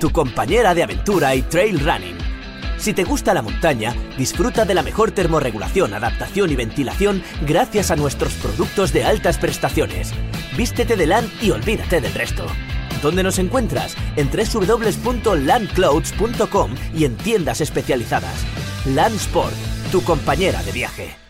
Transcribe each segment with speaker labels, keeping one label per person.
Speaker 1: tu compañera de aventura y trail running. Si te gusta la montaña, disfruta de la mejor termorregulación, adaptación y ventilación gracias a nuestros productos de altas prestaciones. Vístete de LAN y olvídate del resto. ¿Dónde nos encuentras? En www.landclouds.com y en tiendas especializadas. Landsport, tu compañera de viaje.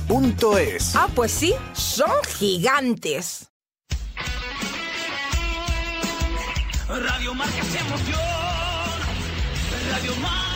Speaker 2: es.
Speaker 3: Ah, pues sí, son gigantes.
Speaker 4: Radio Marca se emoción. Radio Marca.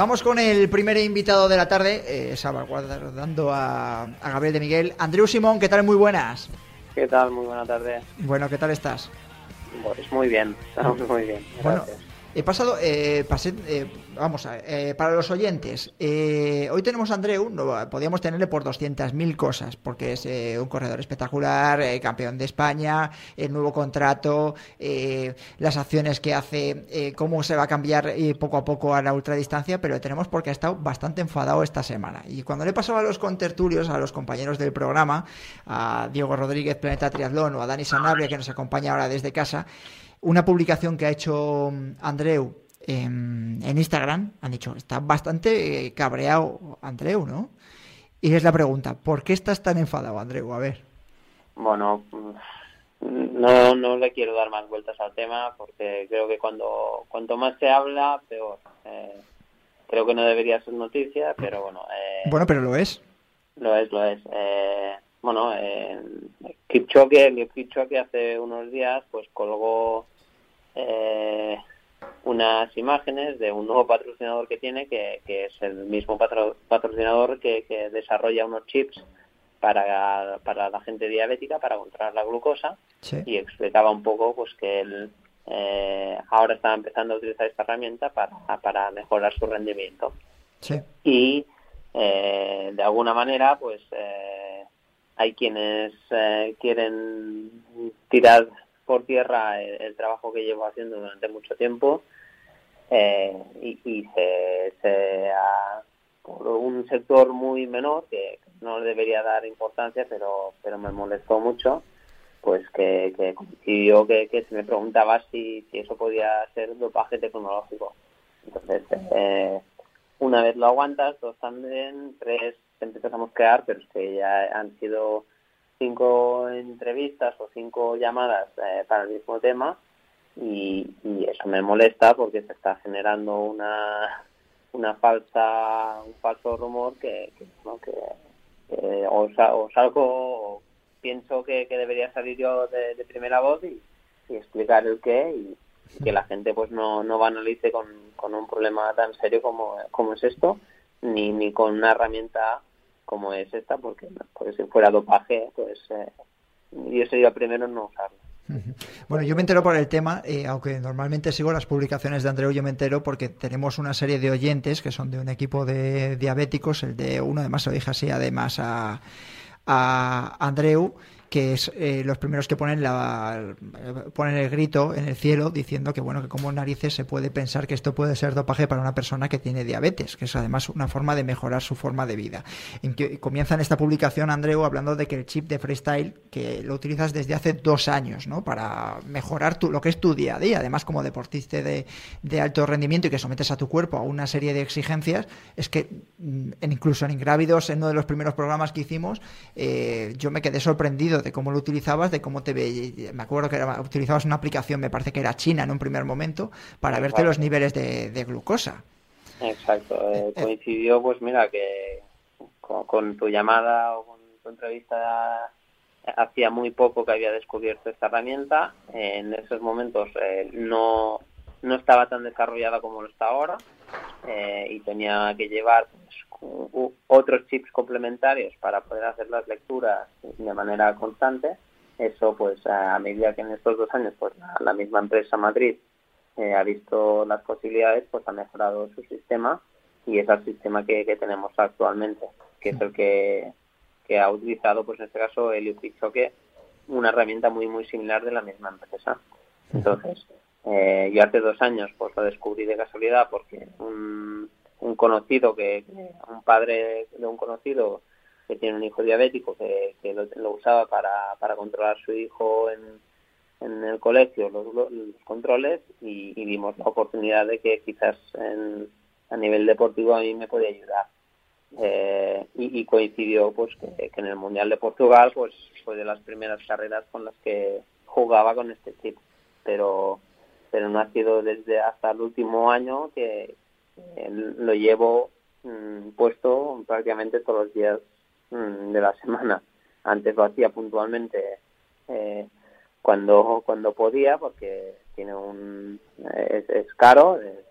Speaker 5: Vamos con el primer invitado de la tarde, eh, salvaguardando a, a Gabriel de Miguel. Andreu Simón, ¿qué tal? Muy buenas.
Speaker 6: ¿Qué tal? Muy buena tarde.
Speaker 5: Bueno, ¿qué tal estás?
Speaker 6: Pues muy bien, estamos muy bien.
Speaker 5: Bueno, he pasado, eh, pasé, eh, vamos a eh, para los oyentes, eh, hoy tenemos a Andreu, no, podíamos tenerle por 200.000 cosas, porque es eh, un corredor espectacular, campeón de España, el nuevo contrato, las acciones que hace, cómo se va a cambiar poco a poco a la ultradistancia, pero le tenemos porque ha estado bastante enfadado esta semana. Y cuando le pasaba a los contertulios, a los compañeros del programa, a Diego Rodríguez, Planeta Triatlón, o a Dani Sanabria, que nos acompaña ahora desde casa, una publicación que ha hecho mm, Andreu en, en Instagram, han dicho, está bastante eh, cabreado Andreu, ¿no? Y es la pregunta, ¿por qué estás tan enfadado, Andreu? A ver.
Speaker 6: Bueno, mm, no, no le quiero dar más vueltas al tema porque creo que cuando cuanto más se habla, peor. Eh, creo que no debería ser noticia, pero bueno, eh,
Speaker 5: Bueno, pero lo es.
Speaker 6: lo es, lo es. Eh, bueno, eh, Kipchoge, Kipchoge hace unos días pues colgó eh, unas imágenes de un nuevo patrocinador que tiene, que, que es el mismo patro- patrocinador que, que desarrolla unos chips para, para la gente diabética, para controlar la glucosa,
Speaker 5: Sí.
Speaker 6: y explicaba un poco pues que él eh, ahora está empezando a utilizar esta herramienta para, para mejorar su rendimiento
Speaker 5: Sí.
Speaker 6: y eh, de alguna manera pues eh, hay quienes eh, quieren tirar por tierra el, trabajo que llevo haciendo durante mucho tiempo eh, y, y se, se ha- por un sector muy menor que no debería dar importancia pero pero me molestó mucho pues que, que coincidió que, que se me preguntaba si, si eso podía ser dopaje tecnológico. Entonces eh, una vez lo aguantas, dos también, tres te empiezas a mosquear, pero es que ya han sido cinco entrevistas o cinco llamadas eh, para el mismo tema y, eso me molesta porque se está generando una una falsa un falso rumor que, que, ¿no? o, o salgo o, pienso que, debería salir yo de, primera voz y, explicar el qué y, y que la gente pues no, no banalice con, con un problema tan serio como, como es esto, ni, ni con una herramienta como es esta, porque, porque si fuera dopaje, pues eh, yo sería el primero en no usarlo.
Speaker 5: Bueno, yo me entero por el tema, eh, aunque normalmente sigo las publicaciones de Andreu, yo me entero porque tenemos una serie de oyentes que son de un equipo de diabéticos, el de uno, además lo dije así, además a Andreu, que es eh, los primeros que ponen la ponen el grito en el cielo diciendo que bueno que como narices se puede pensar que esto puede ser dopaje para una persona que tiene diabetes que es además una forma de mejorar su forma de vida. En comienza en esta publicación Andreu hablando de que el chip de freestyle que lo utilizas desde hace dos años no para mejorar tu, lo que es tu día a día además como deportista de, de alto rendimiento y que sometes a tu cuerpo a una serie de exigencias es que mm, en, incluso en Ingrávidos en uno de los primeros programas que hicimos eh, yo me quedé sorprendido de cómo lo utilizabas, de cómo te ve. Me acuerdo que era, utilizabas una aplicación, me parece que era china en un primer momento, para verte los niveles de, de glucosa.
Speaker 6: Exacto, eh, coincidió, pues mira, que con, con, tu llamada o con tu entrevista hacía muy poco que había descubierto esta herramienta. En esos momentos eh, no, no estaba tan desarrollada como lo está ahora eh, y tenía que llevar otros chips complementarios para poder hacer las lecturas de manera constante. Eso, pues, a medida que en estos dos años, pues, la, misma empresa Madrid eh, ha visto las posibilidades, pues, ha mejorado su sistema y es el sistema que, que tenemos actualmente, que es el que, que ha utilizado, pues, en este caso, el Choque, una herramienta muy, muy similar de la misma empresa. Entonces, eh, yo hace dos años, pues, lo descubrí de casualidad porque un un conocido que, un padre de un conocido que tiene un hijo diabético que, que lo, lo, usaba para, para controlar a su hijo en, en el colegio los, los controles y, y, vimos la oportunidad de que quizás en, a nivel deportivo a mí me podía ayudar. Eh, y, y, coincidió pues que, que, en el mundial de Portugal pues fue de las primeras carreras con las que jugaba con este chip pero pero no ha sido desde hasta el último año que, lo llevo mmm, puesto prácticamente todos los días mmm, de la semana. Antes lo hacía puntualmente eh, cuando cuando podía porque tiene un es, es caro eh,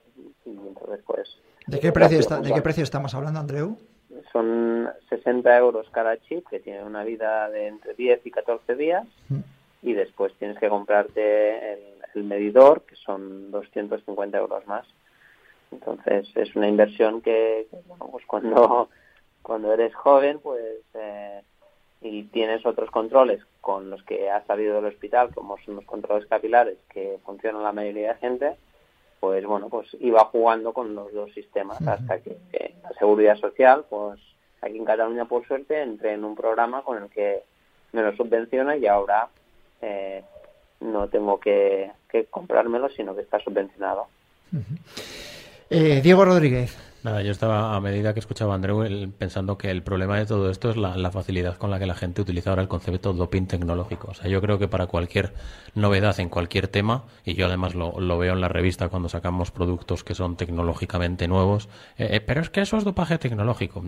Speaker 6: y entonces pues
Speaker 5: ¿De qué precio está, de qué precio estamos hablando, Andreu?
Speaker 6: Son 60 euros cada chip que tiene una vida de entre 10 y 14 días mm. y después tienes que comprarte el, el medidor que son 250 euros más. Entonces es una inversión que, que bueno, pues cuando, cuando eres joven pues eh, y tienes otros controles con los que has salido del hospital, como son los controles capilares que funcionan la mayoría de gente, pues bueno, pues iba jugando con los dos sistemas hasta que eh, la seguridad social, pues aquí en Cataluña por suerte entré en un programa con el que me lo subvenciona y ahora eh, no tengo que, que comprármelo, sino que está subvencionado.
Speaker 5: Uh -huh. Eh, Diego Rodríguez.
Speaker 7: Nada, yo estaba a medida que escuchaba a Andreu pensando que el problema de todo esto es la, facilidad con la que la gente utiliza ahora el concepto doping tecnológico. O sea, yo creo que para cualquier novedad en cualquier tema, y yo además lo, veo en la revista cuando sacamos productos que son tecnológicamente nuevos, eh, eh, pero es que eso es dopaje tecnológico.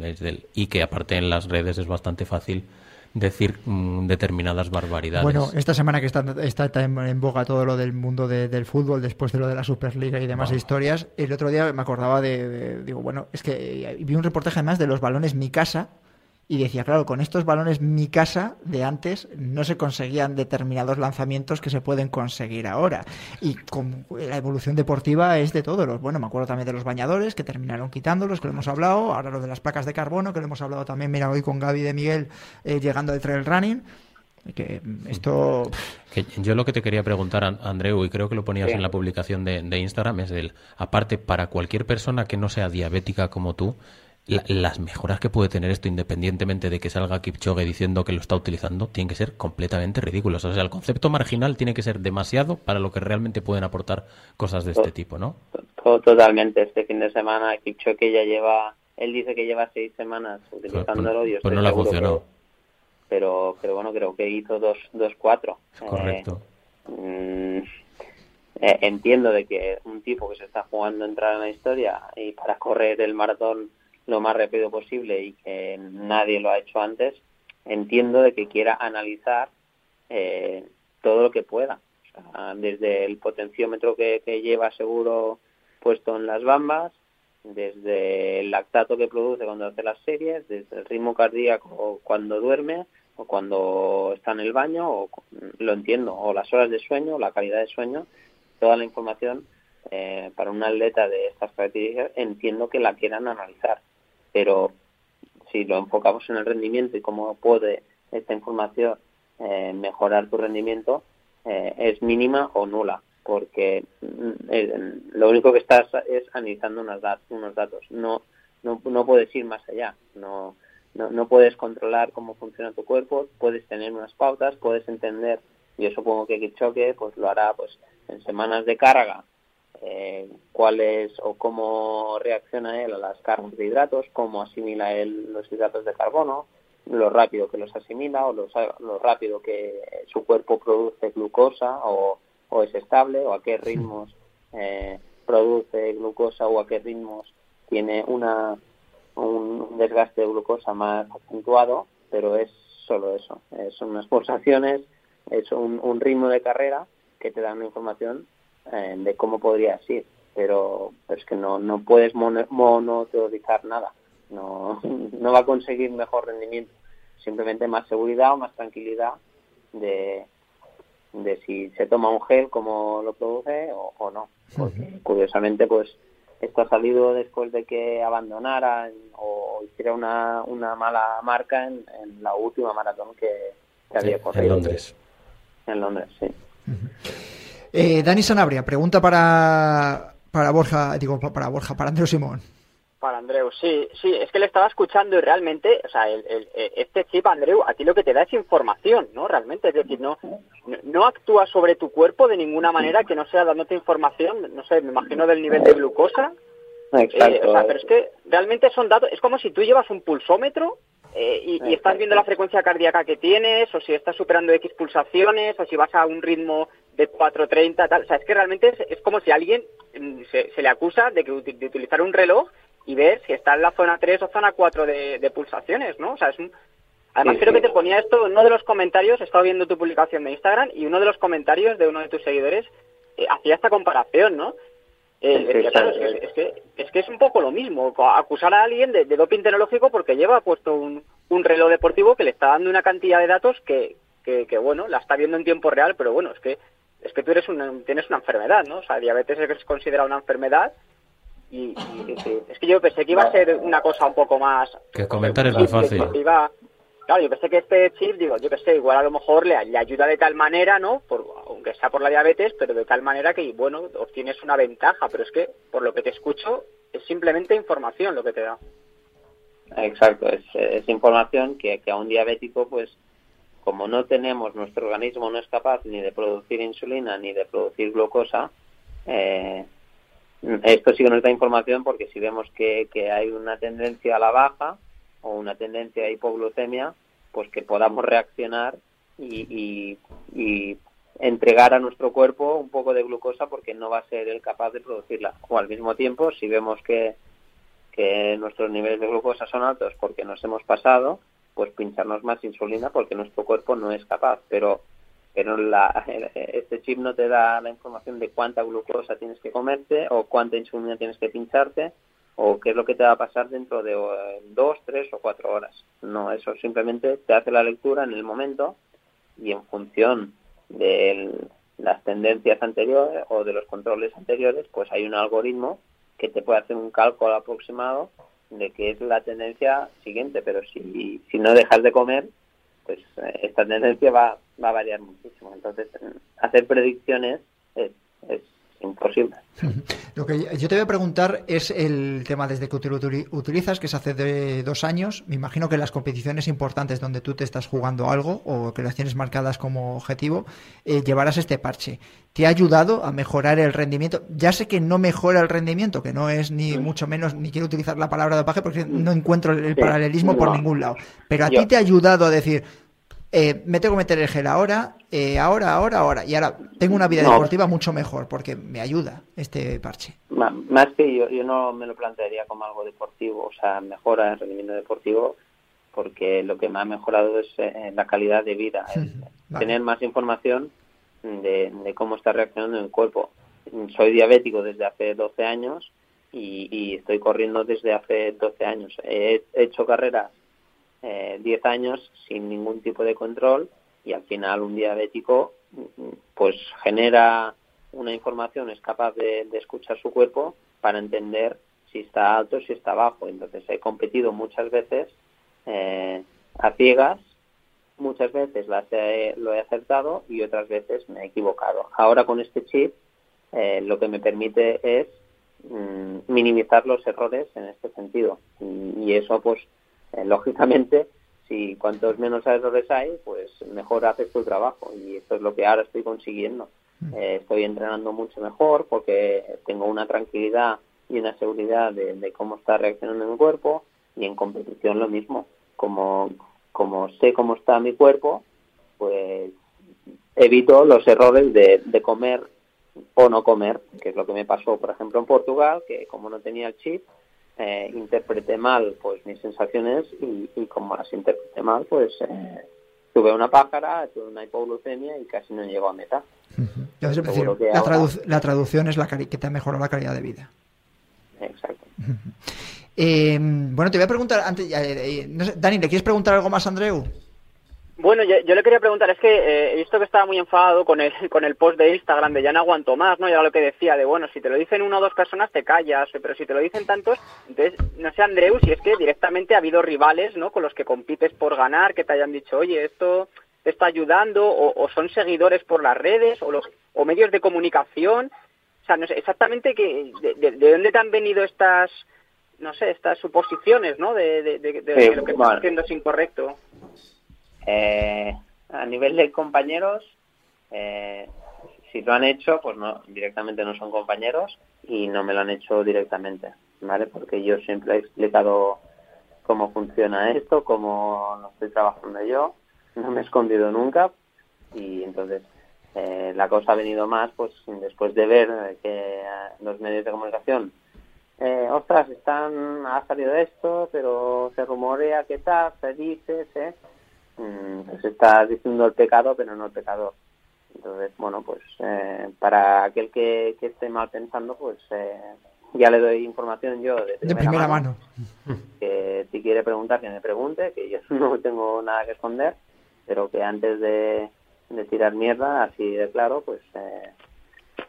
Speaker 7: Y que aparte en las redes es bastante fácil decir mmm, determinadas barbaridades.
Speaker 5: Bueno, esta semana que está, está, en, en, boga todo lo del mundo de, del fútbol, después de lo de la Superliga y demás wow. historias, el otro día me acordaba de, de, digo, bueno, es que vi un reportaje más de los balones Mi Casa, y decía, claro, con estos balones mi casa de antes no se conseguían determinados lanzamientos que se pueden conseguir ahora. Y con la evolución deportiva es de todos los. Bueno, me acuerdo también de los bañadores que terminaron quitándolos, que lo hemos hablado. Ahora lo de las placas de carbono, que lo hemos hablado también, mira, hoy con Gaby de Miguel eh, llegando al trail running. Que esto.
Speaker 7: Que yo lo que te quería preguntar, Andreu, y creo que lo ponías sí. en la publicación de, de Instagram, es el. Aparte, para cualquier persona que no sea diabética como tú, la, las mejoras que puede tener esto, independientemente de que salga Kipchoge diciendo que lo está utilizando, tienen que ser completamente ridículos. O sea, el concepto marginal tiene que ser demasiado para lo que realmente pueden aportar cosas de este tipo, ¿no?
Speaker 6: Totalmente. Este fin de semana Kipchoge ya lleva, él dice que lleva seis semanas utilizándolo.
Speaker 7: Pues, pues no le ha funcionado.
Speaker 6: Que, pero, pero bueno, creo que hizo dos, dos cuatro.
Speaker 7: Correcto.
Speaker 6: Eh, eh, entiendo de que un tipo que se está jugando a entrar en la historia y para correr el maratón lo más rápido posible y que nadie lo ha hecho antes, entiendo de que quiera analizar eh, todo lo que pueda. O sea, desde el potenciómetro que, lleva seguro puesto en las bambas, desde el lactato que produce cuando hace las series, desde el ritmo cardíaco cuando duerme o cuando está en el baño, o lo entiendo, o las horas de sueño, la calidad de sueño, toda la información eh, para un atleta de estas características entiendo que la quieran analizar, pero si lo enfocamos en el rendimiento y cómo puede esta información eh, mejorar tu rendimiento, eh, es mínima o nula porque mm, lo único que estás es analizando unos, datos, no, no, no puedes ir más allá, no, no, no puedes controlar cómo funciona tu cuerpo, puedes tener unas pautas, puedes entender, yo supongo que choque pues lo hará pues en semanas de carga, eh, cuál es o cómo reacciona él a las cargas de hidratos, cómo asimila él los hidratos de carbono, lo rápido que los asimila o lo, lo rápido que su cuerpo produce glucosa o o es estable o a qué ritmos eh, produce glucosa o a qué ritmos tiene una un desgaste de glucosa más acentuado, pero es solo eso, son unas pulsaciones, es un, ritmo de carrera que te da una información eh, de cómo podrías ir, pero, pero es que no, no puedes monoteorizar nada, no, no va a conseguir mejor rendimiento, simplemente más seguridad o más tranquilidad de, de si se toma un gel como lo produce o, no. curiosamente, pues esto ha salido después de que abandonara o hiciera una, una mala marca en, la última maratón que, había corrido.
Speaker 7: En Londres.
Speaker 6: En Londres, sí.
Speaker 5: Eh, Dani Sanabria, pregunta para, para Borja, digo, para Borja, para Andrés Simón.
Speaker 8: Para Andreu, sí, sí, es que le estaba escuchando y realmente, o sea, el, este chip, Andreu, a ti lo que te da es información, ¿no? Realmente, es decir, no, no actúa sobre tu cuerpo de ninguna manera que no sea dándote información, no sé, me imagino del nivel de glucosa.
Speaker 6: Exacto.
Speaker 8: Eh, o sea, pero es que realmente son datos, es como si tú llevas un pulsómetro eh, y, estás viendo la frecuencia cardíaca que tienes, o si estás superando X pulsaciones, o si vas a un ritmo de 4.30, tal. O sea, es que realmente es, como si alguien mm, se, se, le acusa de, que, de utilizar un reloj y ver si está en la zona 3 o zona 4 de, pulsaciones, ¿no? O sea, es un... Además, creo que te ponía esto, uno de los comentarios, he estado viendo tu publicación de Instagram y uno de los comentarios de uno de tus seguidores eh, hacía esta comparación, ¿no? Eh, es, que, es, que, es un poco lo mismo, acusar a alguien de, doping tecnológico porque lleva puesto un, un, reloj deportivo que le está dando una cantidad de datos que, que, que, bueno, la está viendo en tiempo real, pero bueno, es que es que tú eres una, tienes una enfermedad, ¿no? O sea, diabetes es considerada una enfermedad y, es que yo pensé que iba a ser una cosa un poco más...
Speaker 7: Que comentar es muy fácil.
Speaker 8: claro, yo pensé que este chip, digo, yo pensé, igual a lo mejor le, ayuda de tal manera, ¿no? Por, aunque sea por la diabetes, pero de tal manera que, bueno, obtienes una ventaja, pero es que, por lo que te escucho, es simplemente información lo que te da.
Speaker 6: Exacto, es, información que, que a un diabético, pues, como no tenemos, nuestro organismo no es capaz ni de producir insulina ni de producir glucosa, eh, esto sí que nos da información porque si vemos que, hay una tendencia a la baja o una tendencia a hipoglucemia, pues que podamos reaccionar y, entregar a nuestro cuerpo un poco de glucosa porque no va a ser el capaz de producirla. O al mismo tiempo, si vemos que, que nuestros niveles de glucosa son altos porque nos hemos pasado, pues pincharnos más insulina porque nuestro cuerpo no es capaz. Pero pero la, este chip no te da la información de cuánta glucosa tienes que comerte o cuánta insulina tienes que pincharte o qué es lo que te va a pasar dentro de dos, tres o cuatro horas. No, eso simplemente te hace la lectura en el momento y en función de las tendencias anteriores o de los controles anteriores, pues hay un algoritmo que te puede hacer un cálculo aproximado de qué es la tendencia siguiente, pero si, si no dejas de comer, pues eh, esta tendencia va, va a variar muchísimo. Entonces, hacer predicciones es, es imposible.
Speaker 5: Lo que yo te voy a preguntar es el tema desde que utilizas, que es hace de dos años. Me imagino que las competiciones importantes donde tú te estás jugando algo o que las tienes marcadas como objetivo, eh, llevarás este parche. ¿Te ha ayudado a mejorar el rendimiento? Ya sé que no mejora el rendimiento, que no es ni mucho menos, ni quiero utilizar la palabra dopaje porque no encuentro el paralelismo por ningún lado. Pero a ti te ha ayudado a decir, eh, me tengo que meter el gel ahora, eh, ahora, ahora, ahora. Y ahora tengo una vida deportiva mucho mejor porque me ayuda este parche.
Speaker 6: Más que yo, yo no me lo plantearía como algo deportivo, o sea, mejora el rendimiento deportivo. porque lo que me ha mejorado es eh, la calidad de vida, el
Speaker 5: Vale.
Speaker 6: tener más información de, de cómo está reaccionando el cuerpo. Soy diabético desde hace 12 años y, y estoy corriendo desde hace 12 años. He hecho carreras eh, 10 años sin ningún tipo de control y al final un diabético pues genera una información, es capaz de, escuchar su cuerpo para entender si está alto, si está bajo. Entonces he competido muchas veces eh, a ciegas, muchas veces las he- lo he acertado y otras veces me he equivocado. Ahora con este chip eh, lo que me permite es mm, minimizar los errores en este sentido y eso pues eh, lógicamente si cuantos menos errores hay pues mejor haces tu trabajo. Y esto es lo que ahora estoy consiguiendo. Eh, estoy entrenando mucho mejor porque tengo una tranquilidad y una seguridad de, de cómo está reaccionando mi cuerpo y en competición lo mismo. Como como sé cómo está mi cuerpo pues evito los errores de, de comer o no comer, que es lo que me pasó, por ejemplo, en Portugal, que como no tenía el chip, eh, interpreté mal pues mis sensaciones y, y como las interpreté mal, pues eh, tuve una pájara, tuve una hipoglucemia y casi no llego a meta.
Speaker 5: Entonces, decir, la,
Speaker 6: ahora-
Speaker 5: tradu- la traducción es la que te ha mejorado la calidad de vida.
Speaker 6: Exacto.
Speaker 5: Eh, bueno, te voy a preguntar antes. eh, no sé, Dani, ¿le quieres preguntar algo más a Andreu?
Speaker 8: Bueno, yo, yo le quería preguntar, es que eh, he visto que estaba muy enfadado con el, con el post de Instagram de ya no aguanto más, ¿no? Y era lo que decía de, bueno, si te lo dicen una o dos personas te callas, pero si te lo dicen tantos, entonces, no sé, Andreu, si es que directamente ha habido rivales, ¿no? Con los que compites por ganar, que te hayan dicho, oye, esto te está ayudando, o, o son seguidores por las redes, o, los, o medios de comunicación. O sea, no sé exactamente que, de, de- de dónde te han venido estas, no sé, estas suposiciones, ¿no? De, de, de- de
Speaker 6: Sí,
Speaker 8: que lo que
Speaker 6: bueno.
Speaker 8: estás haciendo es incorrecto.
Speaker 6: Eh, a nivel de compañeros, eh, si lo han hecho, pues no, directamente no son compañeros y no me lo han hecho directamente, ¿vale? Porque yo siempre he explicado cómo funciona esto, cómo lo estoy trabajando yo, no me he escondido nunca y entonces eh, la cosa ha venido más pues después de ver eh, que eh, los medios de comunicación eh, ostras, están, ha salido esto, pero se rumorea que tal, se dice, se, mm, pues está diciendo el pecado, pero no el pecador. Entonces, bueno, pues eh, para aquel que, que esté mal pensando, pues eh, ya le doy información yo de primera,
Speaker 5: De primera mano.
Speaker 6: que si quiere preguntar, que me pregunte, que yo no tengo nada que esconder, pero que antes de, de tirar mierda, así de claro, pues eh,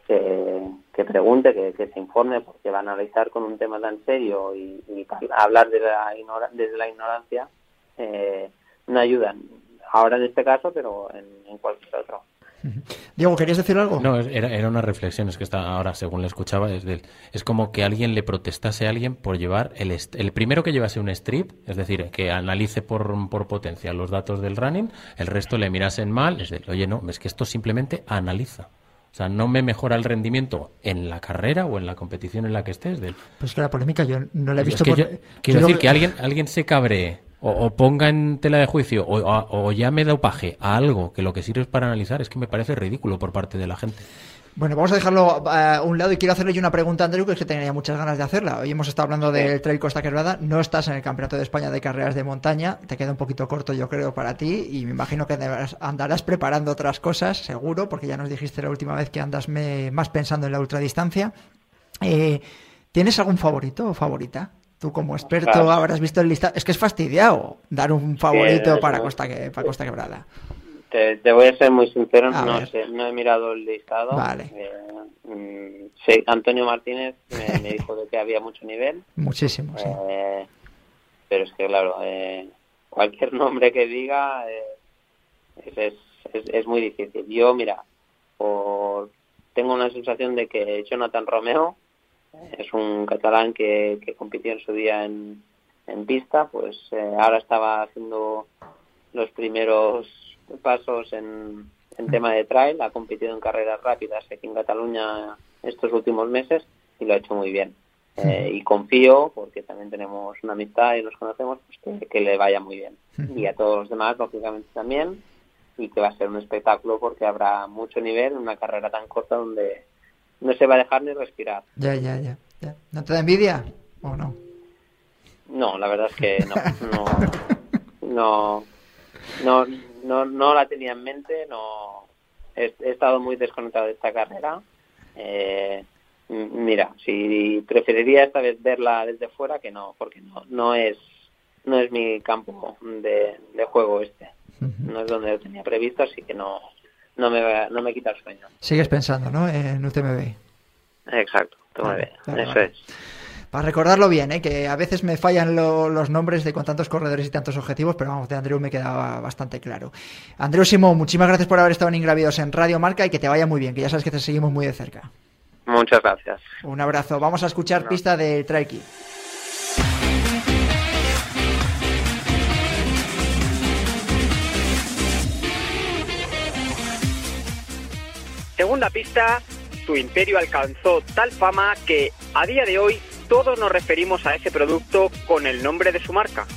Speaker 6: que, que pregunte, que, que se informe, porque va a analizar con un tema tan serio y, y hablar de la ignora- desde la ignorancia eh, no ayudan. Ahora en este caso, pero en, en cualquier otro.
Speaker 5: Diego, ¿querías decir algo?
Speaker 7: No, era, era una reflexión, es que está ahora, según le escuchaba, es, del, es como que alguien le protestase a alguien por llevar el, el primero que llevase un strip, es decir, que analice por, por potencia los datos del running, el resto le mirasen mal, es decir, oye, no, es que esto simplemente analiza. O sea, no me mejora el rendimiento en la carrera o en la competición en la que estés. Del,
Speaker 5: Pues que la polémica yo no la he
Speaker 7: es
Speaker 5: visto.
Speaker 7: que
Speaker 5: por-
Speaker 7: yo- quiero
Speaker 5: yo
Speaker 7: decir que alguien, alguien se cabree o, ponga en tela de juicio o, o- o llame de opaje a algo que lo que sirve para analizar, es que me parece ridículo por parte de la gente.
Speaker 5: Bueno, vamos a dejarlo a un lado y quiero hacerle yo una pregunta Andrew, que es que tenía muchas ganas de hacerla. Hoy hemos estado hablando del Trail Costa Quebrada, no estás en el Campeonato de España de Carreras de Montaña, te queda un poquito corto yo creo para ti y me imagino que andarás preparando otras cosas, seguro, porque ya nos dijiste la última vez que andas más pensando en la ultradistancia. Eh, ¿Tienes algún favorito o favorita? Tú como experto
Speaker 6: Claro.
Speaker 5: habrás visto el listado. Es que es fastidiado dar un favorito para Costa, que, para Costa Quebrada.
Speaker 6: Te, te voy a ser muy sincero,
Speaker 5: A
Speaker 6: no sé, no he mirado el listado.
Speaker 5: Vale.
Speaker 6: Eh, mm, sé, Antonio Martínez me, me dijo de que había mucho nivel,
Speaker 5: Muchísimo, sí.
Speaker 6: eh, pero es que claro, eh, cualquier nombre que diga eh, es, es, es, es muy difícil. Yo, mira, por, tengo una sensación de que Jonathan Romeo es un catalán que, que compitió en su día en, en pista, pues eh, ahora estaba haciendo los primeros pasos en, en tema de trail, ha competido en carreras rápidas aquí en Cataluña estos últimos meses y lo ha hecho muy bien. Eh, y confío, porque también tenemos una amistad y nos conocemos, pues que, que le vaya muy bien. Y a todos los demás, lógicamente, también. Y que va a ser un espectáculo porque habrá mucho nivel en una carrera tan corta donde no se va a dejar ni respirar.
Speaker 5: Ya, ya, ya, ya. ¿No te da envidia? ¿O no?
Speaker 6: No, la verdad es que no. no, no, no, no, no la tenía en mente, no he, he estado muy desconectado de esta carrera. Eh, mira, si preferiría esta vez verla desde fuera que no, porque no, no es no es mi campo de, de juego este. No es donde lo tenía previsto, así que no no me no me quita el sueño.
Speaker 5: Sigues pensando, ¿no? En UTMB.
Speaker 6: Exacto,
Speaker 5: Vale,
Speaker 6: eso
Speaker 5: vale.
Speaker 6: es.
Speaker 5: Para recordarlo bien, ¿eh? que a veces me fallan lo- los nombres de con tantos corredores y tantos objetivos, pero vamos, de Andreu me quedaba bastante claro. Andreu Simón, muchísimas gracias por haber estado en Ingravidos en Radio Marca y que te vaya muy bien, que ya sabes que te seguimos muy de cerca.
Speaker 6: Muchas gracias.
Speaker 5: Un abrazo. Vamos a escuchar pista del Trail
Speaker 8: Segunda pista, su imperio alcanzó tal fama que a día de hoy todos nos referimos a ese producto con el nombre de su marca.